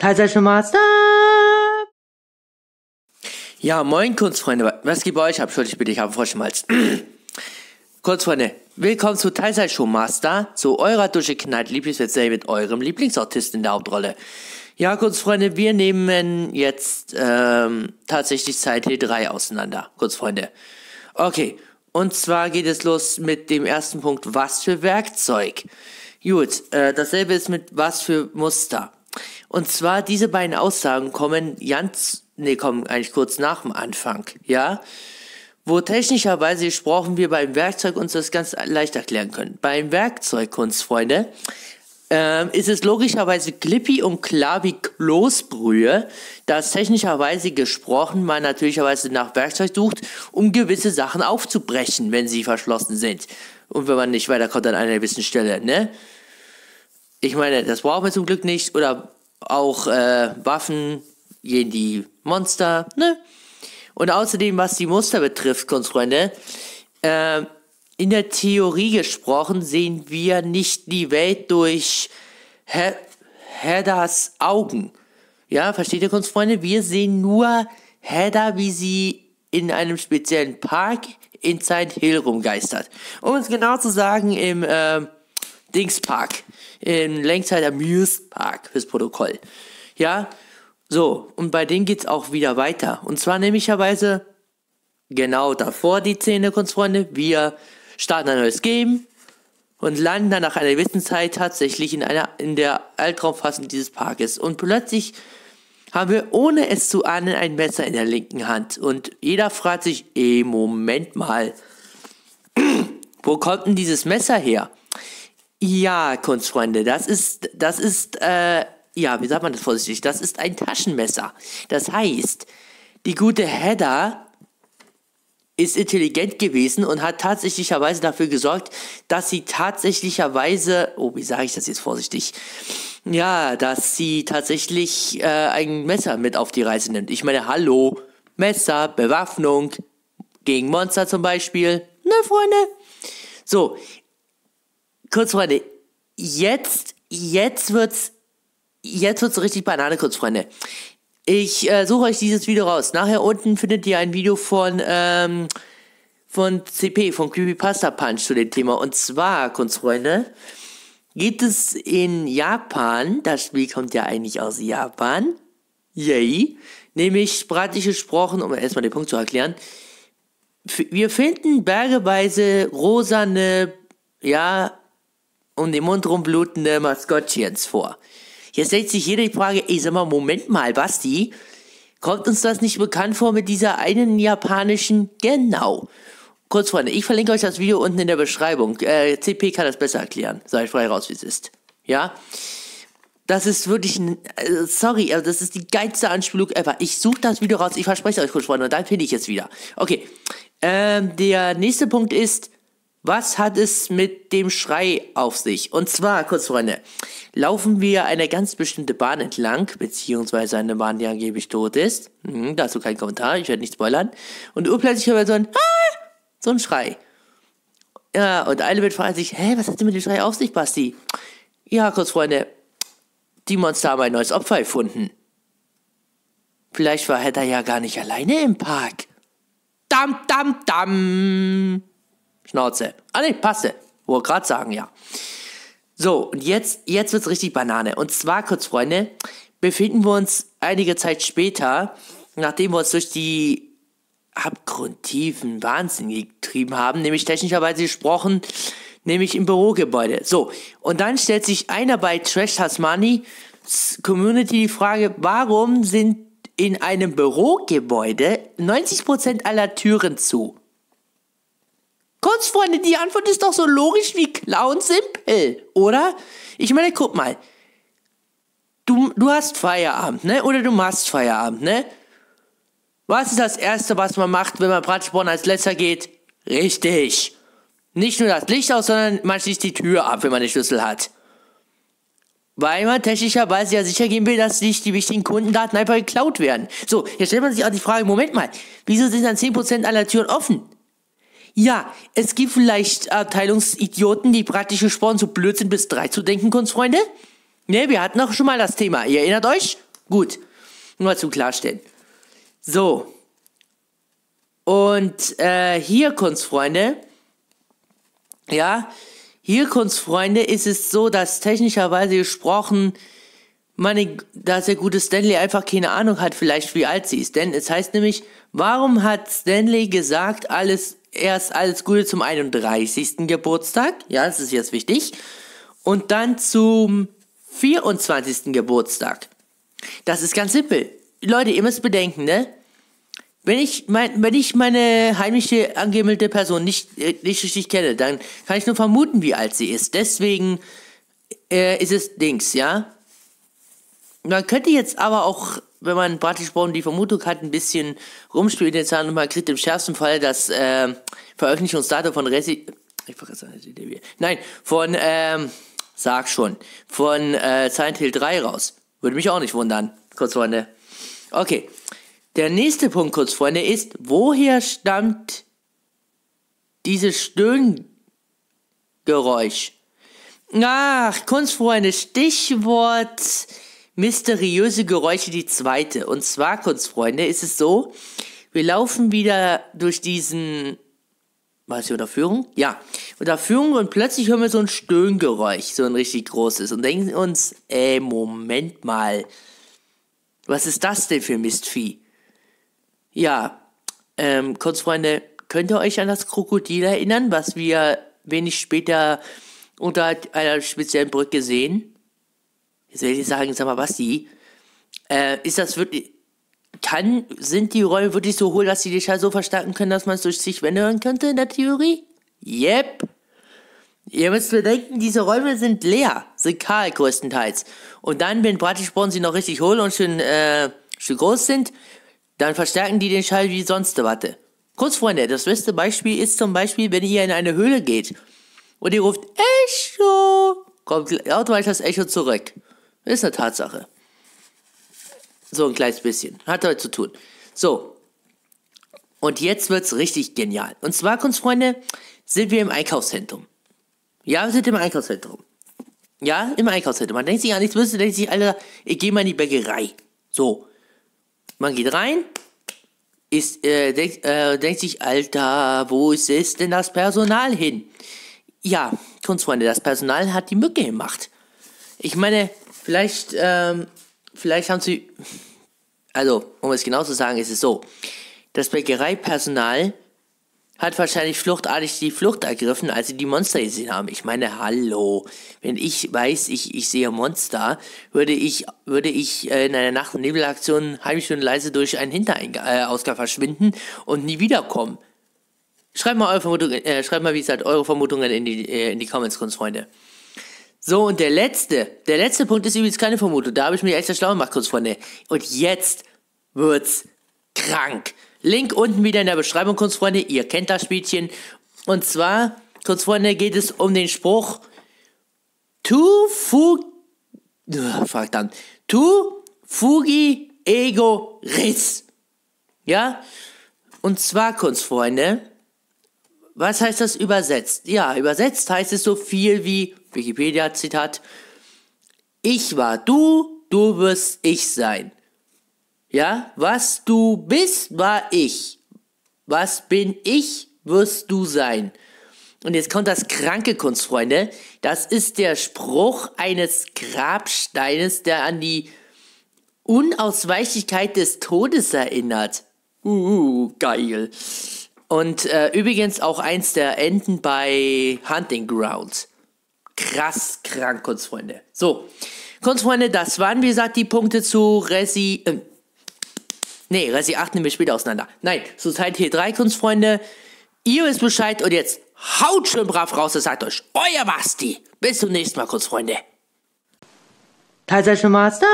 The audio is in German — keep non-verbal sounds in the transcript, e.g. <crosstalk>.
Teilzeit Master. Ja, moin Kunstfreunde. Was geht bei euch ab? Entschuldigt bitte, ich habe Froschmalz. <clears throat> Kunstfreunde, willkommen zu Teilzeit Master, zu eurer durchgeknallt Lieblingswetzel mit eurem Lieblingsautisten in der Hauptrolle. Ja, Kunstfreunde, wir nehmen jetzt ähm, tatsächlich Zeit T3 auseinander, Kunstfreunde. Okay, und zwar geht es los mit dem ersten Punkt, was für Werkzeug. Gut, äh, dasselbe ist mit was für Muster. Und zwar diese beiden Aussagen kommen ganz, nee, kommen eigentlich kurz nach dem Anfang, ja? Wo technischerweise gesprochen wir beim Werkzeug uns das ganz leicht erklären können. Beim Werkzeug, Kunstfreunde, ähm, ist es logischerweise glippi und klar wie Kloßbrühe, dass technischerweise gesprochen man natürlicherweise nach Werkzeug sucht, um gewisse Sachen aufzubrechen, wenn sie verschlossen sind. Und wenn man nicht weiterkommt an einer gewissen Stelle, ne? Ich meine, das brauchen wir zum Glück nicht. Oder auch äh, Waffen gegen die Monster, ne? Und außerdem, was die Muster betrifft, Kunstfreunde, äh, in der Theorie gesprochen sehen wir nicht die Welt durch He Heddas Augen. Ja, versteht ihr, Kunstfreunde? Wir sehen nur Hedda, wie sie in einem speziellen Park in Silent Hill rumgeistert. Um es genau zu sagen, im äh, Dingspark. Im Längzeit Amuse Park fürs Protokoll. Ja, so, und bei denen geht's auch wieder weiter. Und zwar nämlicherweise genau davor die Szene, Kunstfreunde. Wir starten ein neues Game und landen dann nach einer gewissen Zeit tatsächlich in, einer, in der Altraumfassung dieses Parkes. Und plötzlich haben wir, ohne es zu ahnen, ein Messer in der linken Hand. Und jeder fragt sich, ey, Moment mal, <clears throat> wo kommt denn dieses Messer her? Ja, Kunstfreunde, das ist, das ist, äh, ja, wie sagt man das vorsichtig? Das ist ein Taschenmesser. Das heißt, die gute Hedda ist intelligent gewesen und hat tatsächlicherweise dafür gesorgt, dass sie tatsächlicherweise, oh, wie sage ich das jetzt vorsichtig? Ja, dass sie tatsächlich äh, ein Messer mit auf die Reise nimmt. Ich meine, hallo, Messer, Bewaffnung, gegen Monster zum Beispiel. Ne, Freunde? So, kurz, Freunde, jetzt, jetzt wird's, jetzt wird's richtig Banane, kurz, Freunde. Ich äh, suche euch dieses Video raus. Nachher unten findet ihr ein Video von, ähm, von CP, von Creepypasta Punch zu dem Thema. Und zwar, Kunstfreunde, gibt es in Japan, das Spiel kommt ja eigentlich aus Japan, yay, nämlich sprachlich gesprochen, um erstmal den Punkt zu erklären, wir finden bergeweise rosane, ja, um den Mund rumblutende Maskottchens vor. Jetzt stellt sich jeder die Frage, ey, sag mal, Moment mal, Basti, kommt uns das nicht bekannt vor mit dieser einen japanischen? Genau. Kurz, Freunde, ich verlinke euch das Video unten in der Beschreibung. Äh, CP kann das besser erklären. Seid frei raus, wie es ist. Ja? Das ist wirklich ein, äh, sorry, aber das ist die geilste Anspielung ever. Ich suche das Video raus, ich verspreche euch kurz, Freunde, und dann finde ich es wieder. Okay. Ähm, der nächste Punkt ist, was hat es mit dem Schrei auf sich? Und zwar, kurz Freunde, laufen wir eine ganz bestimmte Bahn entlang, beziehungsweise eine Bahn, die angeblich tot ist. Hm, dazu kein Kommentar, ich werde nicht spoilern. Und urplötzlich hören wir so ein, ah! so ein Schrei. Ja, und eine wird fragt sich, hä, was hat denn mit dem Schrei auf sich, Basti? Ja, kurz Freunde, die Monster haben ein neues Opfer gefunden. Vielleicht war er ja gar nicht alleine im Park. Dam, dam, dam. Schnauze. Ah ne, passte. Wollte gerade sagen, ja. So, und jetzt, jetzt wird's richtig Banane. Und zwar, kurz Freunde, befinden wir uns einige Zeit später, nachdem wir uns durch die abgrundtiefen Wahnsinn getrieben haben, nämlich technischerweise gesprochen, nämlich im Bürogebäude. So, und dann stellt sich einer bei Trash Tasmani Community die Frage, warum sind in einem Bürogebäude 90% aller Türen zu? Kurz, Freunde, die Antwort ist doch so logisch wie Clown simpel, oder? Ich meine, guck mal. Du, du hast Feierabend, ne? Oder du machst Feierabend, ne? Was ist das Erste, was man macht, wenn man Bratsporn als letzter geht? Richtig. Nicht nur das Licht aus, sondern man schließt die Tür ab, wenn man den Schlüssel hat. Weil man technischerweise ja sicher gehen will, dass nicht die wichtigen Kundendaten einfach geklaut werden. So, jetzt stellt man sich auch die Frage, Moment mal, wieso sind dann 10% aller Türen offen? Ja, es gibt vielleicht Abteilungsidioten, die praktisch gesprochen so blöd sind, bis drei zu denken, Kunstfreunde. Ne, wir hatten auch schon mal das Thema. Ihr erinnert euch? Gut, nur zum Klarstellen. So. Und äh, hier, Kunstfreunde, ja, hier, Kunstfreunde, ist es so, dass technischerweise gesprochen, meine, dass der gute Stanley einfach keine Ahnung hat, vielleicht wie alt sie ist. Denn es heißt nämlich, warum hat Stanley gesagt, alles, erst alles Gute zum 31. Geburtstag? Ja, das ist jetzt wichtig. Und dann zum 24. Geburtstag. Das ist ganz simpel. Leute, ihr müsst bedenken, ne? Wenn ich, mein, wenn ich meine heimliche angemeldete Person nicht, nicht richtig kenne, dann kann ich nur vermuten, wie alt sie ist. Deswegen äh, ist es Dings, ja? Man könnte jetzt aber auch, wenn man praktisch die Vermutung hat, ein bisschen rumspielen Zahlen und man kriegt im schärfsten Fall das äh, Veröffentlichungsdatum von Resi... Ich sagen, Nein, von, ähm, sag schon, von äh, Silent Hill 3 raus. Würde mich auch nicht wundern, kurz Freunde. Okay, der nächste Punkt, kurz Freunde, ist, woher stammt dieses Stöhngeräusch? Ach, Kunstfreunde, Stichwort mysteriöse Geräusche, die zweite. Und zwar, Kunstfreunde, ist es so, wir laufen wieder durch diesen, was hier, Unterführung? Ja, Unterführung und plötzlich hören wir so ein Stöhngeräusch, so ein richtig großes und denken uns, ey, Moment mal, was ist das denn für Mistvieh? Ja, ähm, Kurzfreunde, könnt ihr euch an das Krokodil erinnern, was wir wenig später unter einer speziellen Brücke sehen? Jetzt werde ich sagen, sag mal, Basti, äh, ist das wirklich, kann, sind die Räume wirklich so hohl, dass sie die Schall so verstärken können, dass man es durch sich Wände könnte in der Theorie? Yep. Ihr müsst bedenken, diese Räume sind leer, sind kahl größtenteils. Und dann, wenn Bratisporen sie noch richtig hohl und schön, äh, schön groß sind, dann verstärken die den Schall wie sonst Watte. Kurz, Freunde, das beste Beispiel ist zum Beispiel, wenn ihr in eine Höhle geht und ihr ruft Echo, kommt automatisch das Echo zurück. Ist eine Tatsache. So ein kleines bisschen. Hat damit zu tun. So. Und jetzt wird's richtig genial. Und zwar, Kunstfreunde, sind wir im Einkaufszentrum. Ja, wir sind im Einkaufszentrum. Ja, im Einkaufszentrum. Man denkt sich an nichts Böses, denkt sich, Alter, ich gehe mal in die Bäckerei. So. Man geht rein, ist, äh, denk, äh, denkt sich, Alter, wo ist, ist denn das Personal hin? Ja, Kunstfreunde, das Personal hat die Mücke gemacht. Ich meine, vielleicht, ähm, vielleicht haben sie, also, um es genau zu sagen, ist es so, das Bäckereipersonal hat wahrscheinlich fluchtartig die Flucht ergriffen, als sie die Monster gesehen haben. Ich meine, hallo. Wenn ich weiß, ich, ich sehe Monster, würde ich, würde ich äh, in einer Nacht- und Nebelaktion heimlich und leise durch einen Hinterausgang äh, verschwinden und nie wiederkommen. Schreibt mal eure Vermutungen, äh, schreibt mal, wie gesagt, eure Vermutungen in die, äh, in die Comments, Kunstfreunde. So, und der letzte, der letzte Punkt ist übrigens keine Vermutung. Da habe ich mir extra schlau gemacht, Kunstfreunde. Und jetzt wird's krank. Link unten wieder in der Beschreibung, Kunstfreunde. Ihr kennt das Spielchen. Und zwar, Kunstfreunde, geht es um den Spruch Tu fu... Verdammt. Tu fugi ego ris. Ja? Und zwar, Kunstfreunde, was heißt das übersetzt? Ja, übersetzt heißt es so viel wie, Wikipedia-Zitat, ich war du, du wirst ich sein. Ja, was du bist, war ich. Was bin ich, wirst du sein. Und jetzt kommt das kranke Kunstfreunde. Das ist der Spruch eines Grabsteines, der an die Unausweichlichkeit des Todes erinnert. Uh, geil. Und äh, übrigens auch eins der Enden bei Hunting Grounds. Krass krank, Kunstfreunde. So, Kunstfreunde, das waren, wie gesagt, die Punkte zu Resi, äh, Nee, Resi 8 nehmen wir später auseinander. Nein, Society 3, Kunstfreunde. Ihr wisst Bescheid und jetzt haut schön brav raus, das sagt euch euer Basti. Bis zum nächsten Mal, Kunstfreunde. Schon Master.